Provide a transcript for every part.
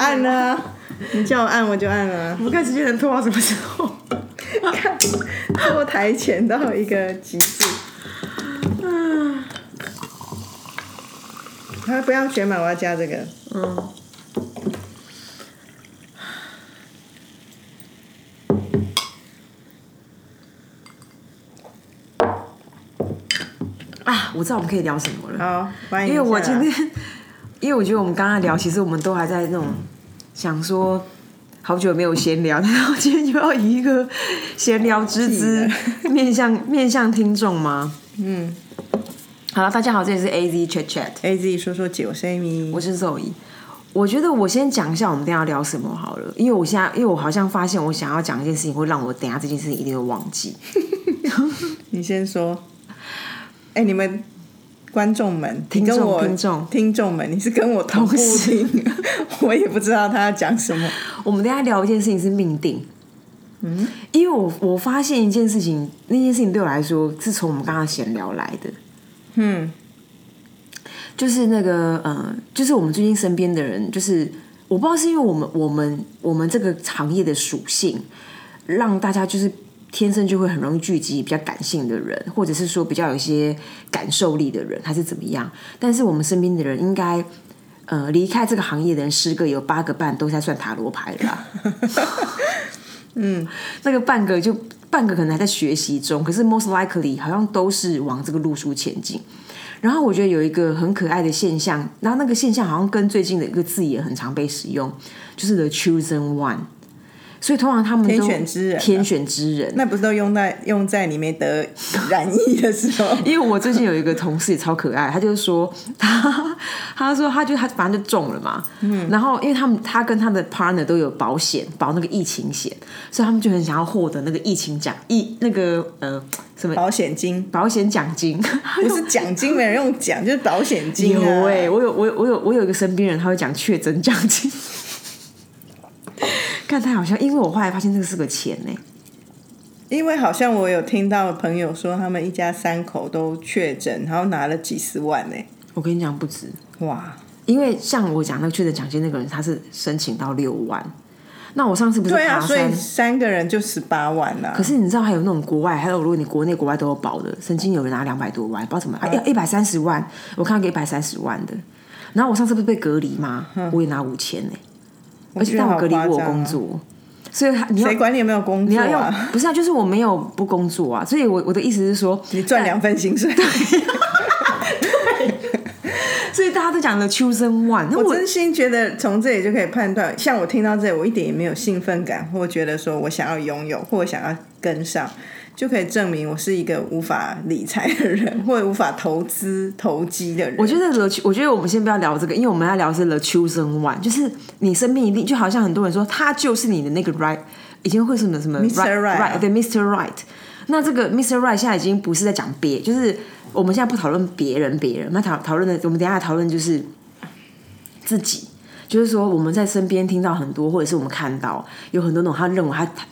按啊，你叫我按我就按啊。我们看时间能拖到什么时候？看，拖台前到一个极致。嗯，他不要选满，我要加这个。嗯。啊，我知道我们可以聊什么了。好，欢迎。因为我今天，因为我觉得我们刚刚聊，其实我们都还在那种想说，好久没有闲聊，然后今天就要以一个闲聊之姿 面向面向听众吗？嗯。好了，大家好，这里是 A Z Chat Chat。A Z 说说酒，我是 Amy，我是 Zoe。我觉得我先讲一下我们等一下要聊什么好了，因为我现在，因为我好像发现我想要讲一件事情，会让我等下这件事情一定会忘记。你先说。哎、你们观众们，听众听众听众们，你是跟我同行 我也不知道他要讲什么。我们等一下聊一件事情是命定。嗯，因为我我发现一件事情，那件事情对我来说是从我们刚刚闲聊来的。嗯，就是那个呃，就是我们最近身边的人，就是我不知道是因为我们我们我们这个行业的属性，让大家就是天生就会很容易聚集比较感性的人，或者是说比较有一些感受力的人，还是怎么样？但是我们身边的人应该。呃，离开这个行业的人，十个有八个半都在算塔罗牌的啦。嗯，那个半个就半个可能还在学习中，可是 most likely 好像都是往这个路数前进。然后我觉得有一个很可爱的现象，然后那个现象好像跟最近的一个字也很常被使用，就是 the chosen one。所以通常他们都天选之人啊天选之人。那不是都用在用在你没得染疫的时候？因为我最近有一个同事也超可爱，他就说他 他说他就他反正就中了嘛，嗯，然后因为他们他跟他的 partner 都有保险保那个疫情险，所以他们就很想要获得那个疫情奖疫那个呃什么保险金保险奖金，不是奖金，没人用奖，就是保险金有啊。哎、我有我有我有我有一个身边人，他会讲确诊奖金，看他好像，因为我后来发现这个是个钱呢、因为好像我有听到朋友说，他们一家三口都确诊，然后拿了几十万呢、我跟你讲不止，哇！因为像我讲那个确诊奖金那个人，他是申请到六万。那我上次不是对啊，所以，三个人就十八万啦、可是你知道还有那种国外，还有如果你国内国外都有保的，曾经有人拿两百多万，不知道怎么，嗯啊，一百三十万，我看到一百三十万的。然后我上次不是被隔离吗？我也拿五千呢，而且嗯觉得好但我隔离我工作，所以他你要谁管你有没有工作你要用啊？不是啊，就是我没有不工作啊，所以我我的意思是说，你赚两份薪水，所以大家都讲的 chosen one，我我真心觉得从这里就可以判断，像我听到这里，我一点也没有兴奋感，或觉得说我想要拥有，或想要跟上，就可以证明我是一个无法理财的人，或者无法投资投机的人。我觉得我觉得我们先不要聊这个，因为我们要聊的是 the chosen one，就是你身边一定就好像很多人说他就是你的那个 right，已经会什么什么 Mr. Right 啊 right 对 Mr. Right，那这个 Mr. Right 现在已经不是在讲别，就是我们现在不讨论别人，别人我们讨讨论的，我们等一下讨论就是自己。就是说，我们在身边听到很多，或者是我们看到有很多那种他认为他他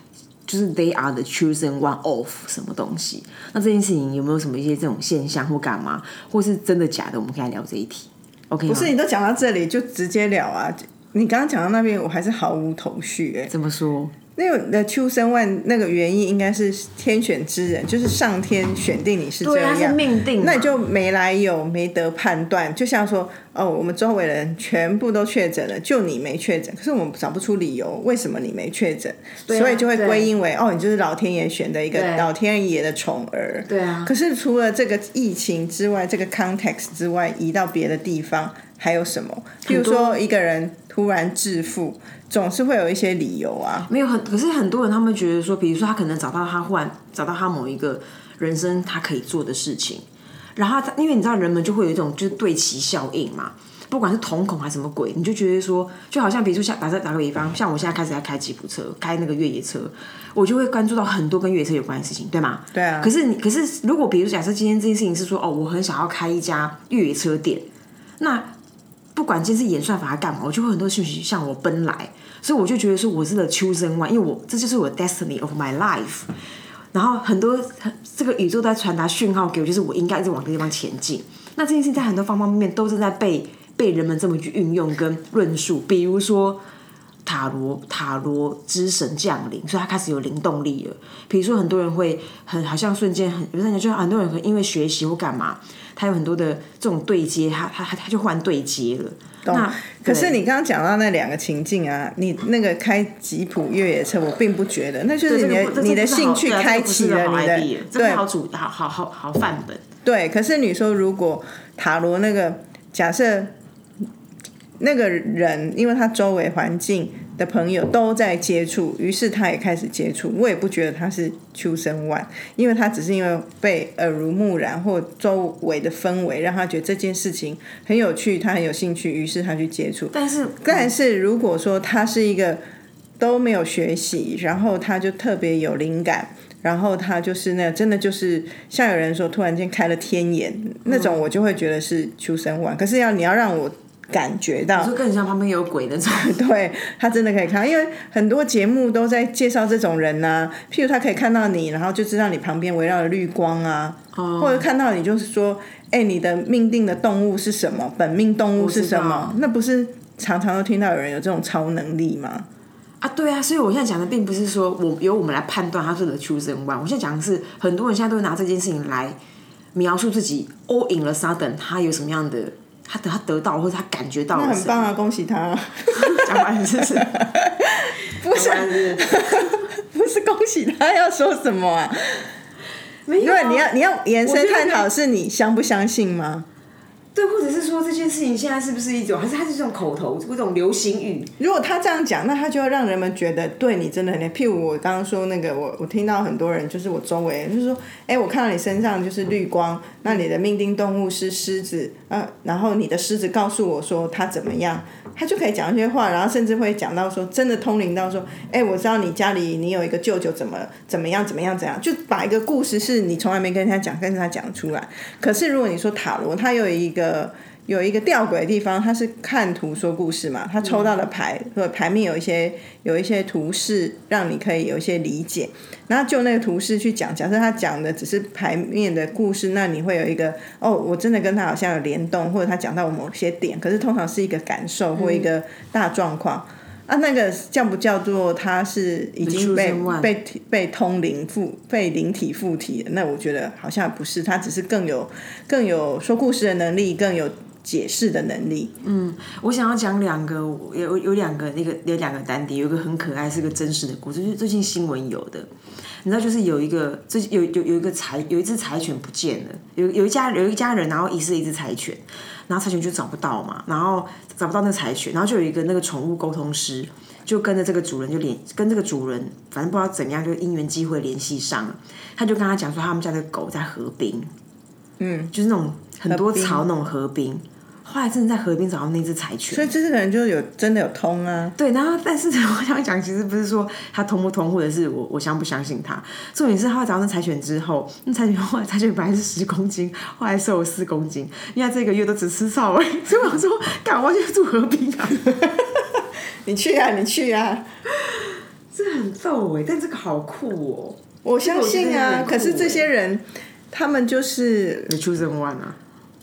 就是 they are the chosen one of 什么东西。那这件事情有没有什么一些这种现象或干嘛，或是真的假的？我们可以来聊这一题。OK 吗？不是你都讲到这里就直接聊啊！你刚刚讲到那边，我还是毫无头绪哎、怎么说？那个的秋生万那个原因应该是天选之人，就是上天选定你是这样，是命定。那你就没来由，没得判断。就像说，哦，我们周围的人全部都确诊了，就你没确诊，可是我们找不出理由，为什么你没确诊，啊所以就会归因为，哦，你就是老天爷选的一个老天爷的宠儿。对啊可是除了这个疫情之外，这个 context 之外，移到别的地方还有什么？譬如说，一个人突然致富，总是会有一些理由啊。没有很，可是很多人他们觉得说，比如说他可能找到他忽然找到他某一个人生他可以做的事情，然后他因为你知道人们就会有一种就是对齐效应嘛，不管是瞳孔还是什么鬼，你就觉得说，就好像比如说像打个打个比方，像我现在开始在开吉普车，开那个越野车，我就会关注到很多跟越野车有关的事情，对吗？对啊可是你可是如果比如说假设今天这件事情是说，哦，我很想要开一家越野车店，那不管今天是演算法还干嘛，我就会很多讯息向我奔来，所以我就觉得说我是 the chosen one，因为我这就是我的 destiny of my life。然后很多这个宇宙在传达讯号给我，就是我应该一直往这个地方前进。那这件事情在很多方方面面都是在被被人们这么去运用跟论述。比如说，塔罗塔罗之神降临，所以他开始有灵动力了。比如说，很多人会很好像瞬间很，有的人就很多人会因为学习或干嘛，他有很多的这种对接，他他他他就换对接了。那可是你刚刚讲到那两个情境啊，你那个开吉普越野车，我并不觉得，那就是你的、这个你的兴趣开启了你的对好主好好好好范本。对。可是你说如果塔罗那个假设那个人，因为他周围环境的朋友都在接触，于是他也开始接触。我也不觉得他是秋生万，因为他只是因为被耳濡目染或周围的氛围让他觉得这件事情很有趣，他很有兴趣，于是他去接触。但是但是如果说他是一个都没有学习，然后他就特别有灵感，然后他就是那真的就是像有人说突然间开了天眼那种，我就会觉得是秋生万。可是要你要让我感觉到就，更像旁边有鬼那种。对他真的可以看，因为很多节目都在介绍这种人呐、譬如他可以看到你，然后就知道你旁边围绕的绿光啊，哦或者看到你就是说，哎、你的命定的动物是什么？本命动物是什么？那不是常常都听到有人有这种超能力吗？啊，对啊，所以我现在讲的并不是说我由我们来判断他是 the chosen one，我现在讲的是很多人现在都会拿这件事情来描述自己 all in 了 sudden 他有什么样的，他得他得到或者他感觉到那。很棒啊，恭喜他！讲完 是不是？不是不是恭喜他，要说什么啊？没有啊因为你要你要延伸探讨，是你相不相信吗？对，或者是说这件事情现在是不是一种，还是它是这种口头，这种流行语？如果他这样讲，那他就要让人们觉得对你真的很。譬如我刚刚说那个，我我听到很多人，就是我周围人就是说，哎、我看到你身上就是绿光，那你的命定动物是狮子，呃，然后你的狮子告诉我说他怎么样，他就可以讲一些话，然后甚至会讲到说，真的通灵到说，哎、我知道你家里你有一个舅舅怎么怎么样怎么样怎样，就把一个故事是你从来没跟他讲，跟他讲出来。可是如果你说塔罗，它有一个。有一个吊诡的地方，他是看图说故事嘛，他抽到的牌或者牌面有一些有一些图示，让你可以有一些理解。然后就那个图示去讲，假设他讲的只是牌面的故事，那你会有一个哦，我真的跟他好像有联动，或者他讲到某些点，可是通常是一个感受或一个大状况。啊，那个叫不叫做他是已经被被被通灵附被灵体附体了？那我觉得好像不是，他只是更有更有说故事的能力，更有解释的能力。嗯我想要讲两个，有有两个那个有两个单点，有一个很可爱，是个真实的故事，就是最近新闻有的。你知道，就是有一个最有有有一个柴有一只柴犬不见了，有有一家有一家人，然后遗失一只柴犬，然后柴犬就找不到嘛，然后找不到那个柴犬，然后就有一个那个宠物沟通师，就跟着这个主人就联跟这个主人，反正不知道怎样就因缘机会联系上了，他就跟他讲说他们家的狗在河滨，嗯，就是那种很多草那种河滨。后来真的在河边找到那只柴犬，所以这个人就有真的有通啊。对，然后但是 我想讲，其实不是说他通不通，或者是我我相不相信他，重点是他找到那柴犬之后，那柴犬后来柴犬本来是十公斤，后来瘦了四公斤，因为他这个月都只吃草而已，所以我想说，干我去住河滨啊，你去啊，你去啊！这很逗哎，但这个好酷哦。我相信啊，可是这欸些人，他们就是，The Chosen One 啊，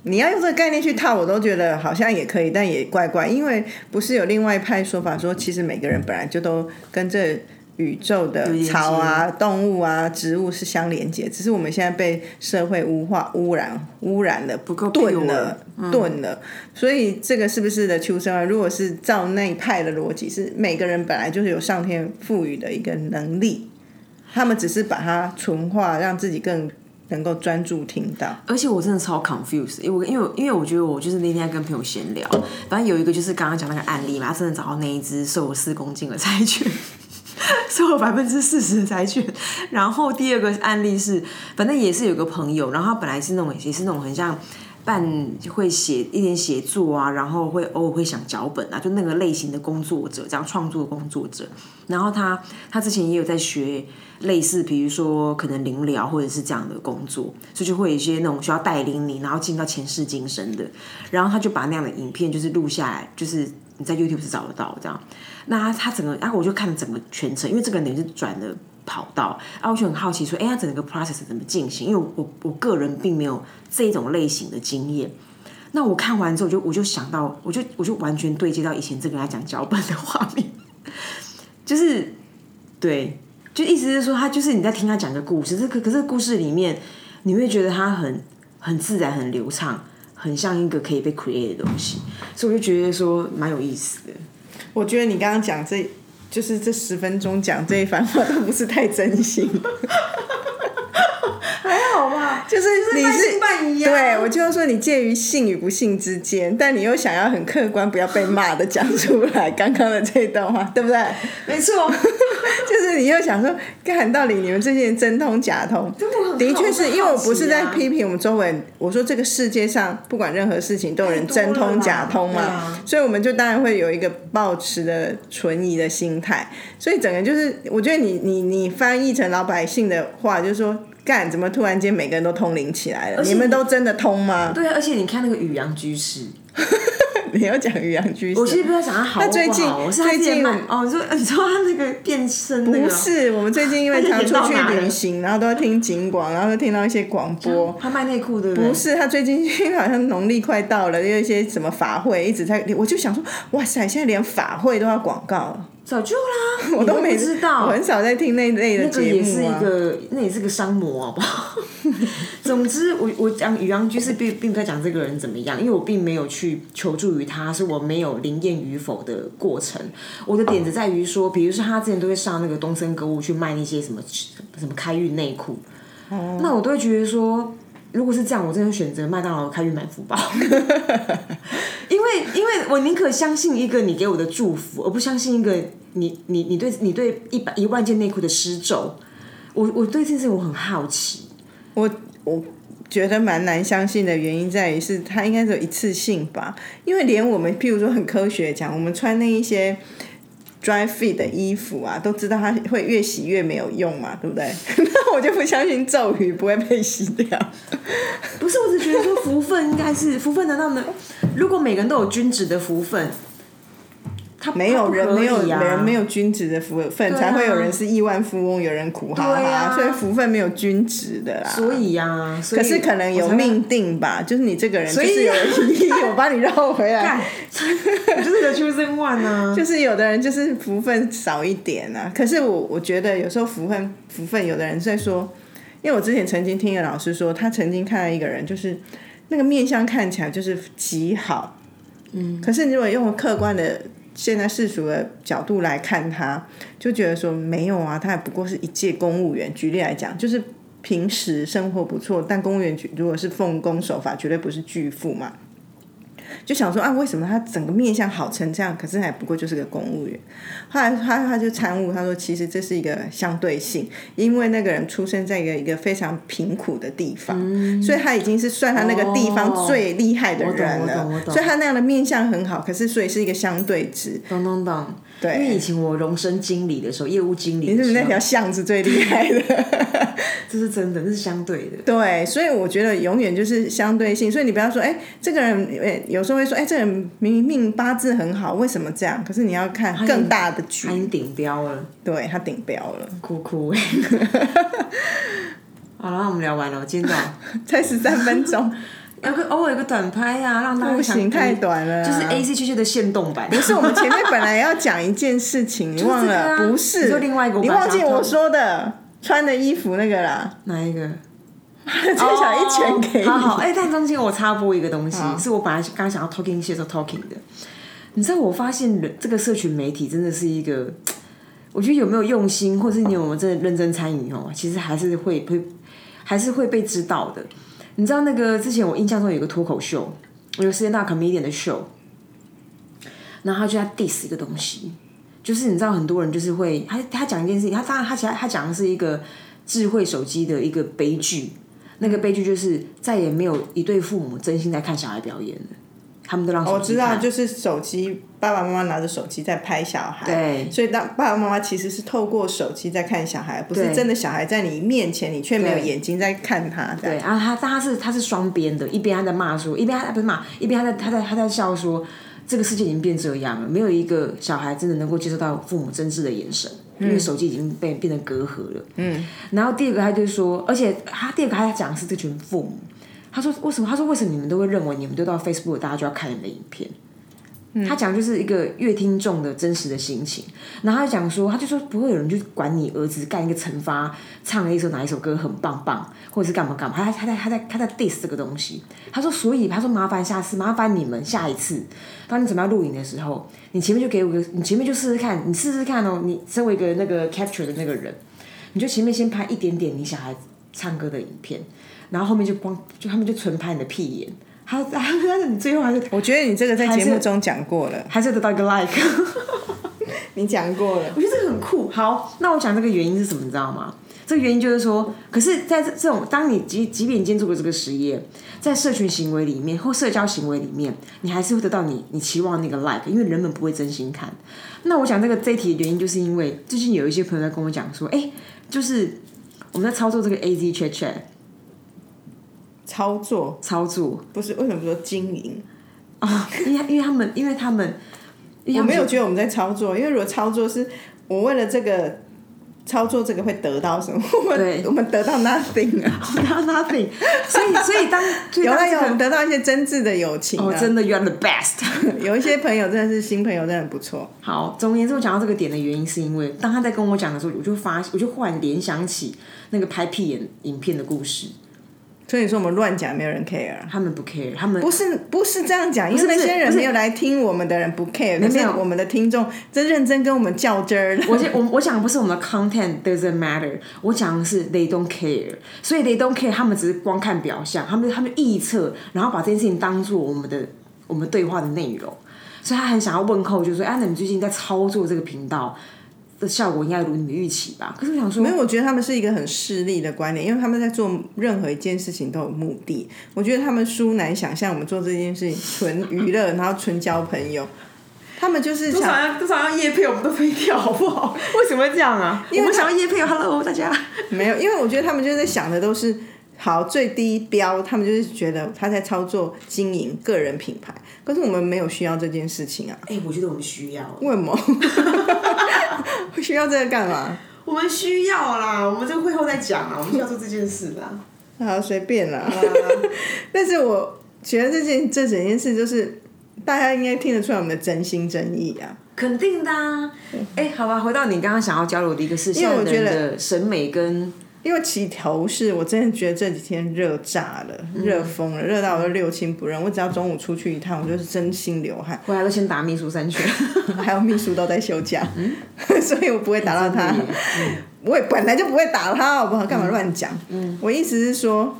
你要用这个概念去套，我都觉得好像也可以，但也怪怪，因为不是有另外一派说法说，其实每个人本来就都跟这宇宙的草啊、动物啊、植物是相连接，只是我们现在被社会污化、污染、污染了，不够钝了，钝了。所以这个是不是的秋生啊？如果是照那一派的逻辑，是每个人本来就是有上天赋予的一个能力，他们只是把它纯化，让自己更能够专注听到。而且我真的超 confused，因为因为因为我觉得我就是那天跟朋友闲聊，反正有一个就是刚刚讲那个案例嘛，他真的找到那一只瘦了四公斤的柴犬。瘦了百分之四十的柴犬，然后第二个案例是，反正也是有个朋友，然后他本来是那种也是那种很像办会写一点写作啊，然后会偶尔会想脚本啊，就那个类型的工作者，这样创作的工作者。然后他他之前也有在学类似，比如说可能灵疗或者是这样的工作，所以就会有一些那种需要带领你，然后进到前世今生的。然后他就把那样的影片就是录下来，就是你在 YouTube 是找得到这样。那他他整个，然后我就看了整个全程，因为这个人是转了跑道，然后我就很好奇说，哎，他整个 process 怎么进行？因为我我个人并没有这种类型的经验。那我看完之后，我就我就想到，我就我就完全对接到以前这个人讲脚本的画面。就是对，就意思是说，他就是你在听他讲个故事，这可可是故事里面，你会觉得他很很自然、很流畅，很像一个可以被 create 的东西，所以我就觉得说蛮有意思的。我觉得你刚刚讲这，就是这十分钟讲这一番话都不是太真心。就是你是半疑啊对我就是说你介于信与不信之间，但你又想要很客观，不要被骂的讲出来刚刚的这段话，对不对？没错，就是你又想说，看到底你们这些人真通假通？的确是因为我不是在批评我们周围，我说这个世界上不管任何事情都有人真通假通嘛所以我们就当然会有一个抱持的存疑的心态，所以整个就是我觉得你你你翻译成老百姓的话，就是说。干怎么突然间每个人都通灵起来了？你们都真的通吗？对啊，而且你看那个宇阳居士，你要讲于洋居士，我其实不知道讲他好不好，最近我是他最近哦，你说你说他那个变身那个不是，我们最近因为常出去旅行，然后都要听警广，然后都听到一些广播。他卖内裤的不是，他最近因为好像农历快到了，有一些什么法会一直在，我就想说，哇塞，现在连法会都要广告了，早就啦，我都没知道，我很少在听那类的那个也是一。个，那也是个商模，好不好？总之，我我讲宇阳居士并并不在讲这个人怎么样，因为我并没有去求助于他，是我没有灵验与否的过程。我的点子在于说，比如说他之前都会上那个东森购物去卖那些什么什么开运内裤，那我都会觉得说。如果是这样，我真的选择麦当劳开运满福包，因为因为我宁可相信一个你给我的祝福，而不相信一个你你你对你对一百一万件内裤的施咒。我我对这件事我很好奇，我我觉得蛮难相信的原因在于是它应该是一次性吧，因为连我们譬如说很科学讲，我们穿那一些 dry fit 的衣服啊，都知道它会越洗越没有用嘛，对不对？那我就不相信咒语不会被洗掉。不是，我只觉得说福分应该是福分，难道呢？如果每个人都有均值的福分，他没有人没有啊、人没有均值的福分，啊才会有人是亿万富翁，有人苦哈哈，啊所以福分没有均值的啦。所以呀、可是可能有命定吧，就是你这个人就所以是有一，我把你绕回来干，，我就是个求生万啊！就是有的人就是福分少一点啊，可是我我觉得有时候福分福分，有的人在说，因为我之前曾经听一个老师说，他曾经看到一个人，就是那个面相看起来就是极好，嗯，可是你如果用客观的现在世俗的角度来看他，就觉得说没有啊，他也不过是一介公务员。举例来讲，就是平时生活不错，但公务员如果是奉公守法，绝对不是巨富嘛。就想说啊，为什么他整个面相好成这样，可是还不过就是个公务员。后来他他就参悟，他说其实这是一个相对性，因为那个人出生在一个一个非常贫苦的地方，所以他已经是算他那个地方最厉害的人了，所以他那样的面相很好，可是所以是一个相对值。咚咚咚，对因为以前我荣升经理的时候，业务经理你是不是那条巷子最厉害的？这是真的，这是相对的。对，所以我觉得永远就是相对性，所以你不要说，哎，这个人，哎，有时候会说，哎，这个人明明八字很好，为什么这样？可是你要看更大的局他，已经顶标了，对他顶标了，哭哭。好了，我们聊完了，今天早上 才十三分钟，有个偶尔有个短拍啊，让大家不行，太短了啊，就是 A C 区区的限动版。不是，我们前面本来要讲一件事情，你忘这个了？啊不是，另外一个你忘记我说的穿的衣服那个啦，哪一个？最想一拳给你。好好，哎、但中间我插播一个东西，是我本来刚刚想要 talking 些时候 talking 的。你知道，我发现人这个社群媒体真的是一个，我觉得有没有用心，或是你有没有真的认真参与哦，其实还是会会还是会被知道的。你知道那个之前我印象中有个脱口秀，有个世界大 comedian 的秀，然后他就在 diss 一个东西，就是你知道很多人就是会他他讲一件事情，他当然他其实他讲的是一个智慧手机的一个悲剧，那个悲剧就是再也没有一对父母真心在看小孩表演了，他们都让我知道，就是手机，爸爸妈妈拿着手机在拍小孩，对。所以当爸爸妈妈其实是透过手机在看小孩，不是真的小孩在你面前，你却没有眼睛在看他。这对，啊他但他是他是双边的，一边他在骂说，一边他不是骂，一边他在他在他在笑说，这个世界已经变这样了，没有一个小孩真的能够接受到父母真挚的眼神，因为手机已经被变成隔阂了。嗯，然后第二个他就说，而且他第二个他讲的是这群父母，他说为什么？他说为什么你们都会认为你们丢到 Facebook 大家就要看你们的影片？他讲就是一个乐听众的真实的心情，然后他讲说，他就说不会有人去管你儿子干一个惩罚，唱了一首哪一首歌很棒棒，或者是干嘛干嘛，他他在他在他在 diss 这个东西。他说，所以他说麻烦下次麻烦你们下一次，当你准备要录影的时候，你前面就给我个，你前面就试试看，你试试看哦，你身为一个那个 capture 的那个人，你就前面先拍一点点你小孩唱歌的影片，然后后面就光就他们就纯拍你的屁眼。他他但是你最后还是我觉得你这个在节目中讲过了，还是得到一个 like。你讲过了，我觉得这个很酷。好，那我讲这个原因是什么，你知道吗？这个原因就是说，可是在这这种，当你即即便你今天做了这个实验，在社群行为里面或社交行为里面，你还是会得到你你期望那个 like，因为人们不会真心看。那我讲这个这一题的原因，就是因为最近有一些朋友在跟我讲说，哎，就是我们在操作这个 A Z Chat Chat。操作操作不是为什么说经营啊？因为因为他们因为他们，我没有觉得我们在操作，因为如果操作是我为了这个操作这个会得到什么？我们我们得到 nothing 啊，得到 nothing。所以 所以当有了有得到一些真挚的友情，哦，真的 you're the best。有一些朋友真的是新朋友，真的不错。好，总而言之，我讲到这个点的原因，是因为当他在跟我讲的时候，我就发我就忽然联想起那个拍屁眼影片的故事。所以你说我们乱讲，没有人 care。他们不 care，他们不是不是这样讲，因为那些人没有来听我们的人不 care，可是我们的听众真认真跟我们较真儿。我我我讲不是我们的 content doesn't matter，我讲的是 they don't care，所以 they don't care，他们只是光看表象，他们他们臆测，然后把这件事情当做我们的我们对话的内容，所以他很想要问候，就说：“哎，那你最近在操作这个频道？”的效果应该如你们预期吧？可是我想说，没有，我觉得他们是一个很势利的观点，因为他们在做任何一件事情都有目的。我觉得他们殊难想象我们做这件事情纯娱乐，然后纯交朋友。他们就是多少要多少要叶配，我们都飞掉，好不好？为什么会这样啊？因为我们想要夜配，Hello 大家。没有，因为我觉得他们就是在想的都是好最低标，他们就是觉得他在操作经营个人品牌。可是我们没有需要这件事情啊。哎，我觉得我们需要。为什么？需要这个干嘛？我们需要啦，我们这个会后再讲啊。我们需要做这件事啦。好，随便啦。但是我觉得这件这整件事，就是大家应该听得出来我们的真心真意啊。肯定的啊。哎，好吧，回到你刚刚想要交流的一个事情，我觉得审美跟。因为起头是我真的觉得这几天热炸了，热疯了，热到我都六亲不认。我只要中午出去一趟，我就是真心流汗。回来都先打秘书三拳，还有秘书都在休假，所以我不会打到他。我也本来就不会打他，好不好？干嘛乱讲？我意思是说，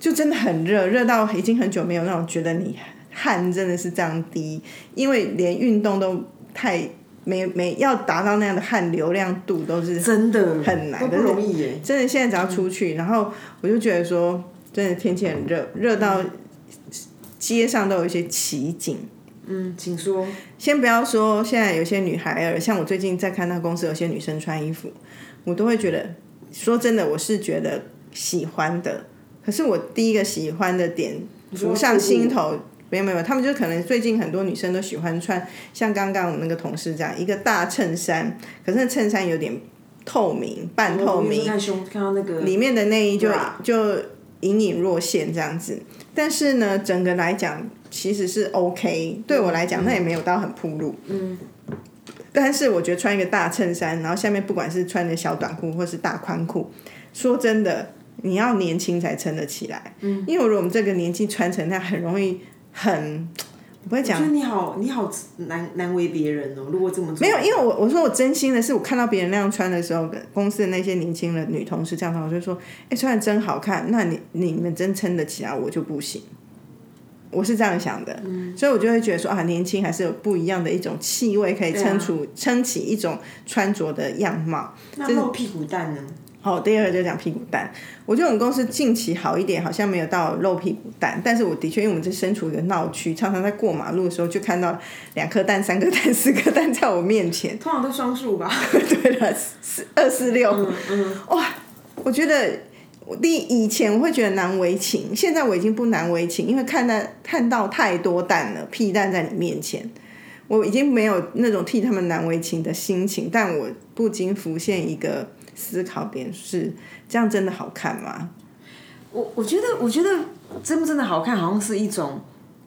就真的很热，热到已经很久没有那种觉得你汗真的是这样滴，因为连运动都太。每每要达到那样的汗流量度都是真的很难，不容易耶。真的，现在只要出去，然后我就觉得说，真的天气很热，热到街上都有一些奇景。嗯，请说。先不要说现在有些女孩儿，像我最近在看到公司有些女生穿衣服，我都会觉得，说真的，我是觉得喜欢的。可是我第一个喜欢的点浮上心头。没有没有，他们就可能最近很多女生都喜欢穿像刚刚我那个同事这样一个大衬衫，可是那衬衫有点透明，半透明，看胸看到那个里面的内衣就就隐隐若现这样子。但是呢，整个来讲其实是 OK，对我来讲那也没有到很铺路。嗯。但是我觉得穿一个大衬衫，然后下面不管是穿的小短裤或是大宽裤，说真的，你要年轻才撑得起来。嗯。因为如果我们这个年纪穿成那样，很容易。很，我不会讲。我觉得你好，你好难难为别人哦。如果这么没有，因为我我说我真心的是，我看到别人那样穿的时候，公司的那些年轻的女同事这样穿，我就说，哎，穿的真好看。那你你们真撑得起来，我就不行。我是这样想的，所以我就会觉得说啊，年轻还是有不一样的一种气味，可以撑出撑起一种穿着的样貌。那露屁股蛋呢？好，第二个就讲屁股蛋。我觉得我们公司近期好一点，好像没有到露屁股蛋，但是我的确，因为我们这身处一个闹区，常常在过马路的时候就看到两颗蛋、三颗蛋、四颗蛋在我面前。通常都双数吧？对了，四二四六。嗯嗯。哇，我觉得我第以前我会觉得难为情，现在我已经不难为情，因为看到看到太多蛋了，屁蛋在你面前，我已经没有那种替他们难为情的心情，但我不禁浮现一个。思考点是这样，真的好看吗？我我觉得，我觉得真不真的好看，好像是一种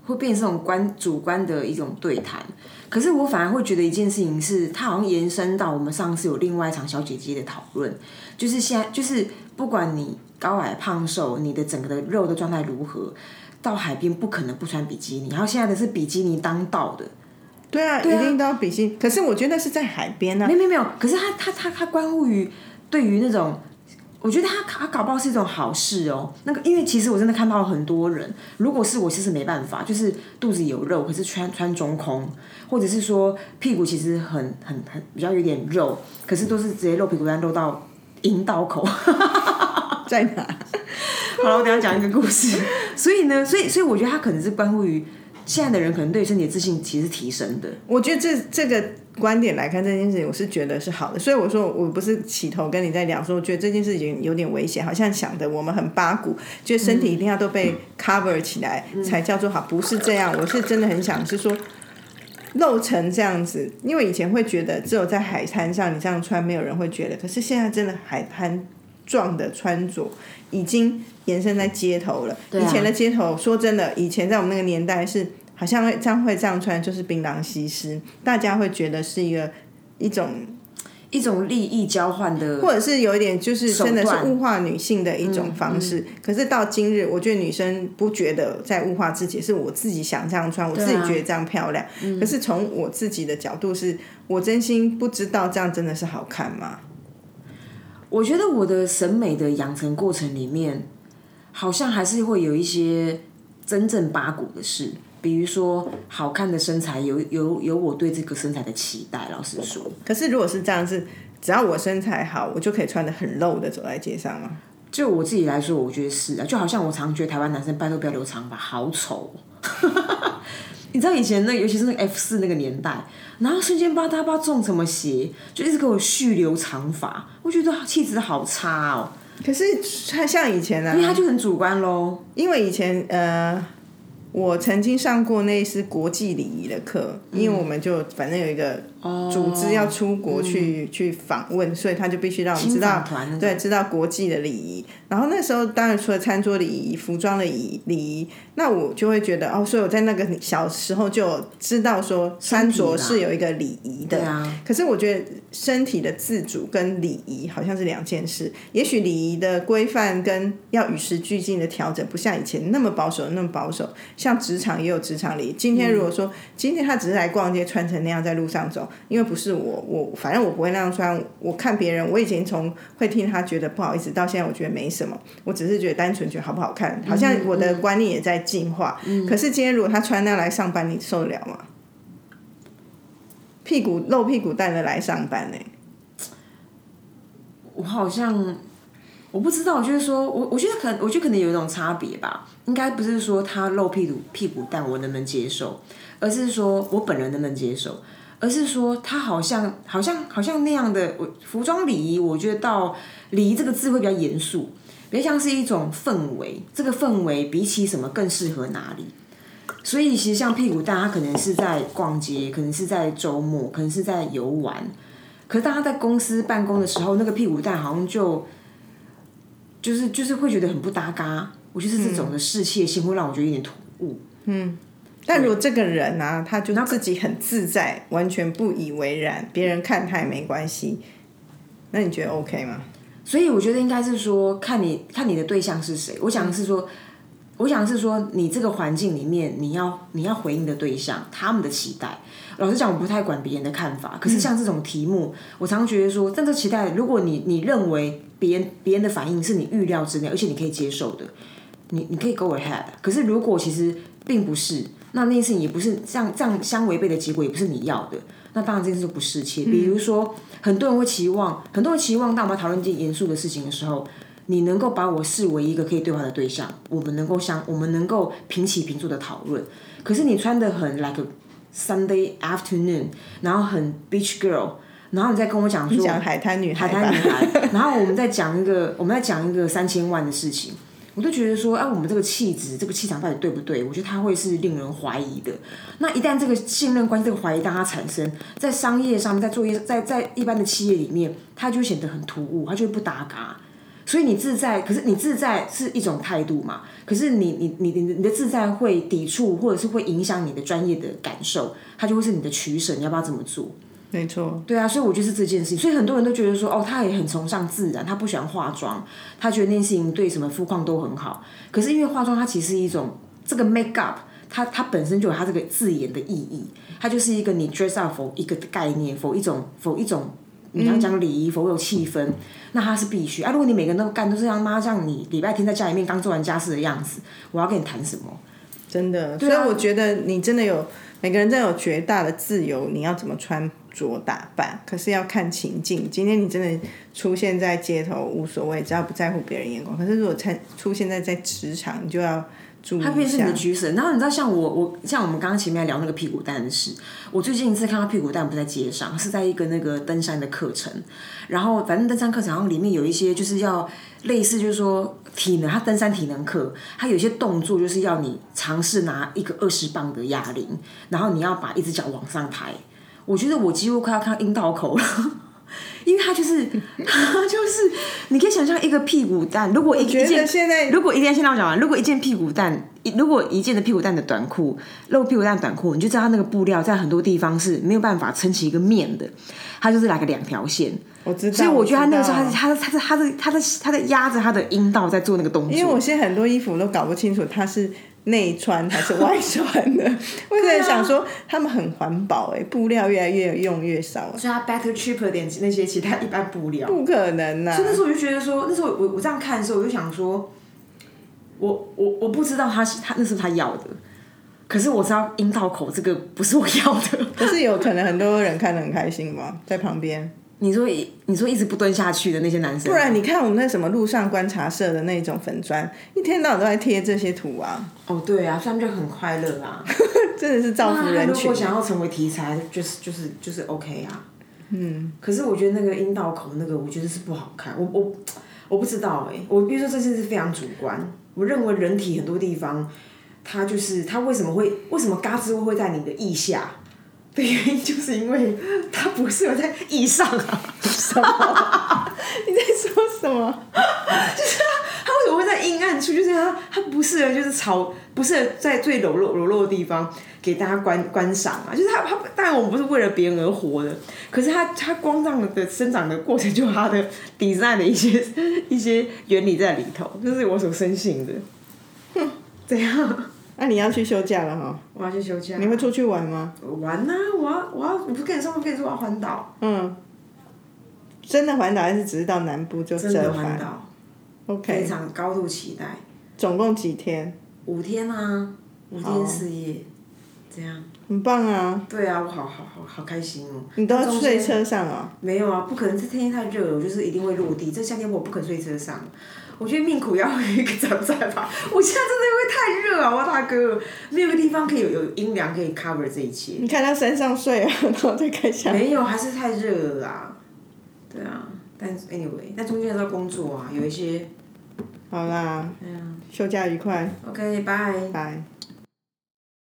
会变成这种观主观的一种对谈。可是我反而会觉得一件事情是，它好像延伸到我们上次有另外一场小姐姐的讨论，就是现在就是不管你高矮胖瘦，你的整个的肉的状态如何，到海边不可能不穿比基尼。然后现在的是比基尼当道的，对啊，一定都要比基尼。可是我觉得是在海边啊，没有没有没有。可是它它它它关乎于对于那种。我觉得他他搞不好是一种好事哦。那个，因为其实我真的看到很多人，如果是我，其实没办法，就是肚子有肉，可是穿穿中空，或者是说屁股其实很很很比较有点肉，可是都是直接露屁股，但露到阴道口，在哪？好了，我等下讲一个故事。所以呢，所以所以我觉得他可能是关乎于现在的人可能对身体自信其实提升的。我觉得这这个。观点来看这件事情，我是觉得是好的，所以我说我不是起头跟你在聊，说我觉得这件事情有点危险，好像想的我们很八股，觉得身体一定要都被 cover 起来才叫做好，不是这样，我是真的很想是说露成这样子，因为以前会觉得只有在海滩上你这样穿没有人会觉得，可是现在真的海滩状的穿着已经延伸在街头了，以前的街头说真的，以前在我们那个年代是。好像会这样会这样穿，就是槟榔西施，大家会觉得是一个一种一种利益交换的，或者是有一点就是真的是物化女性的一种方式。可是到今日，我觉得女生不觉得在物化自己，是我自己想这样穿，我自己觉得这样漂亮。可是从我自己的角度，是我真心不知道这样真的是好看吗？我觉得我的审美的养成过程里面，好像还是会有一些真正八股的事。比如说，好看的身材有有有我对这个身材的期待。老实说，可是如果是这样，子只要我身材好，我就可以穿的很露的走在街上吗？就我自己来说，我觉得是啊。就好像我常觉得台湾男生拜托不要留长发，好丑。你知道以前那，尤其是那个 F 四那个年代，然后瞬间不知道他不知道中什么邪，就一直给我蓄留长发，我觉得气质好差哦。可是他像以前呢，因为他就很主观喽。因为以前呃。我曾经上过那是国际礼仪的课，因为我们就反正有一个组织要出国去去访问，所以他就必须让我们知道，对，知道国际的礼仪。然后那时候当然除了餐桌礼仪、服装的礼礼仪，那我就会觉得哦，所以我在那个小时候就知道说穿着是有一个礼仪的。可是我觉得身体的自主跟礼仪好像是两件事。也许礼仪的规范跟要与时俱进的调整，不像以前那么保守，那么保守。像职场也有职场礼。今天如果说今天他只是来逛街，穿成那样在路上走，因为不是我，我反正我不会那样穿。我看别人，我以前从会听他觉得不好意思，到现在我觉得没。什么？我只是觉得单纯觉得好不好看，好像我的观念也在进化。可是今天如果他穿那样来上班，你受得了吗？屁股露屁股带的来上班呢？我好像我不知道，就是说我我觉得可能，我觉得可能有一种差别吧。应该不是说他露屁股屁股蛋我能不能接受，而是说我本人能不能接受。而是说，他好像好像好像那样的，我服装礼仪，我觉得到礼仪这个字会比较严肃，比较像是一种氛围。这个氛围比起什么更适合哪里？所以其实像屁股蛋，他可能是在逛街，可能是在周末，可能是在游玩。可是大家在公司办公的时候，那个屁股蛋好像就就是就是会觉得很不搭嘎。我就是这种的视切性会让我觉得有点突兀。嗯。但如果这个人呢，他就自己很自在，完全不以为然，别人看他也没关系，那你觉得 OK 吗？所以我觉得应该是说，看你看你的对象是谁。我想是说，我想是说，你这个环境里面，你要你要回应的对象，他们的期待。老实讲，我不太管别人的看法。可是像这种题目，我常觉得说，在这期待，如果你你认为别人别人的反应是你预料之内，而且你可以接受的，你你可以 go ahead。可是如果其实并不是。那那件事情也不是这样这样相违背的结果，也不是你要的。那当然这件事就不适切。比如说，很多人会期望，很多人期望，当我们讨论一件严肃的事情的时候，你能够把我视为一个可以对话的对象，我们能够相，我们能够平起平坐的讨论。可是你穿的很 like Sunday afternoon，然后很 beach girl，然后你再跟我讲说海滩女孩，海滩女孩，然后我们再讲一个，我们再讲一个三千万的事情。我都觉得说，哎，我们这个气质、这个气场到底对不对？我觉得它会是令人怀疑的。那一旦这个信任关系、这个怀疑当它产生在商业上面，在作业、在在一般的企业里面，它就显得很突兀，它就不搭嘎。所以你自在，可是你自在是一种态度嘛？可是你你你你你的自在会抵触，或者是会影响你的专业的感受，它就会是你的取舍，你要不要这么做？没错，对啊，所以我觉得是这件事情，所以很多人都觉得说，哦，他也很崇尚自然，他不喜欢化妆，他觉得那件事情对什么肤况都很好。可是因为化妆，它其实是一种这个 make up，它它本身就有它这个字眼的意义，它就是一个你 dress up for 一个概念，for 一种 for 一种你要讲礼仪，for 有气氛，那他是必须啊。如果你每个人都干都是像妈像你礼拜天在家里面刚做完家事的样子，我要跟你谈什么？真的，所以我觉得你真的有每个人真的有绝大的自由，你要怎么穿着打扮，可是要看情境。今天你真的出现在街头无所谓，只要不在乎别人眼光。可是如果参出现在在职场，你就要注意一下。它变成你的取舍。然后你知道，像我我像我们刚刚前面聊那个屁股蛋的事，我最近一次看到屁股蛋不在街上，是在一个那个登山的课程。然后反正登山课程好像里面有一些就是要类似，就是说体能，他登山体能课，他有一些动作就是要你尝试拿一个二十磅的哑铃，然后你要把一只脚往上抬。我觉得我几乎快要看到阴道口了。因为他就是，他就是，你可以想象一个屁股蛋，如果一觉得件现在如果一件先让我讲完，如果一件屁股蛋，一如果一件的屁股蛋的短裤露屁股蛋短裤，你就知道它那个布料在很多地方是没有办法撑起一个面的，它就是来个两条线。我知道，所以我觉得他那个时候，他知道是他是他是他是他在他在压着他的阴道在做那个动作。因为我现在很多衣服都搞不清楚它是内穿还是外穿的，我在想说他们很环保哎，布料越来越用越少，所以它 better cheaper 点那些其他一般布料。不可能呐、所以那时候我就觉得说，那时候我我这样看的时候，我就想说，我我我不知道他是他那是他要的，可是我知道阴道口这个不是我要的。可是有可能很多人看得很开心吧，在旁边。你说一你说一直不蹲下去的那些男生，不然你看我们那什么路上观察社的那种粉砖，一天到晚都在贴这些图啊，哦对啊，他们就很快乐啊。真的是造福人群那如果。想要成为题材，就是就是就是 OK 啊。嗯。可是我觉得那个阴道口那个，我觉得是不好看。我我我不知道哎、我比如说这件事非常主观。我认为人体很多地方，它就是它为什么会为什么嘎吱窝会在你的腋下？的原因就是因为它不适合在腋上啊。你在说什么就是？它为什么会在阴暗处？就是它它不适合就是朝不适合在最柔弱柔弱的地方给大家观观赏啊。就是它它当然我们不是为了别人而活的，可是它它光这样的生长的过程，就有它的 design 的一些一些原理在里头，这是我所深信的。哼怎样？那、你要去休假了哈？我要去休假。你会出去玩吗？玩呐、我要我要我不是跟你上次跟你说我要环岛，嗯。真的环岛还是只是到南部就真的环岛，非？OK，常高度期待。总共几天？五天啊，五天四夜，这样。很棒啊！对啊，我好好好好开心哦！你都要睡车上哦。没有啊，不可能，这天气太热了，我就是一定会落地。这夏天我不肯睡车上，我觉得命苦要有一个长在吧。我现在真的因为太热啊，我大哥，没有个地方可以有有阴凉可以 cover 这一切。你看他山上睡啊，然后再开下。没有，还是太热了啦。对啊，但 anyway，那中间都要工作啊，有一些。好啦，嗯啊休假愉快，，OK，拜。拜。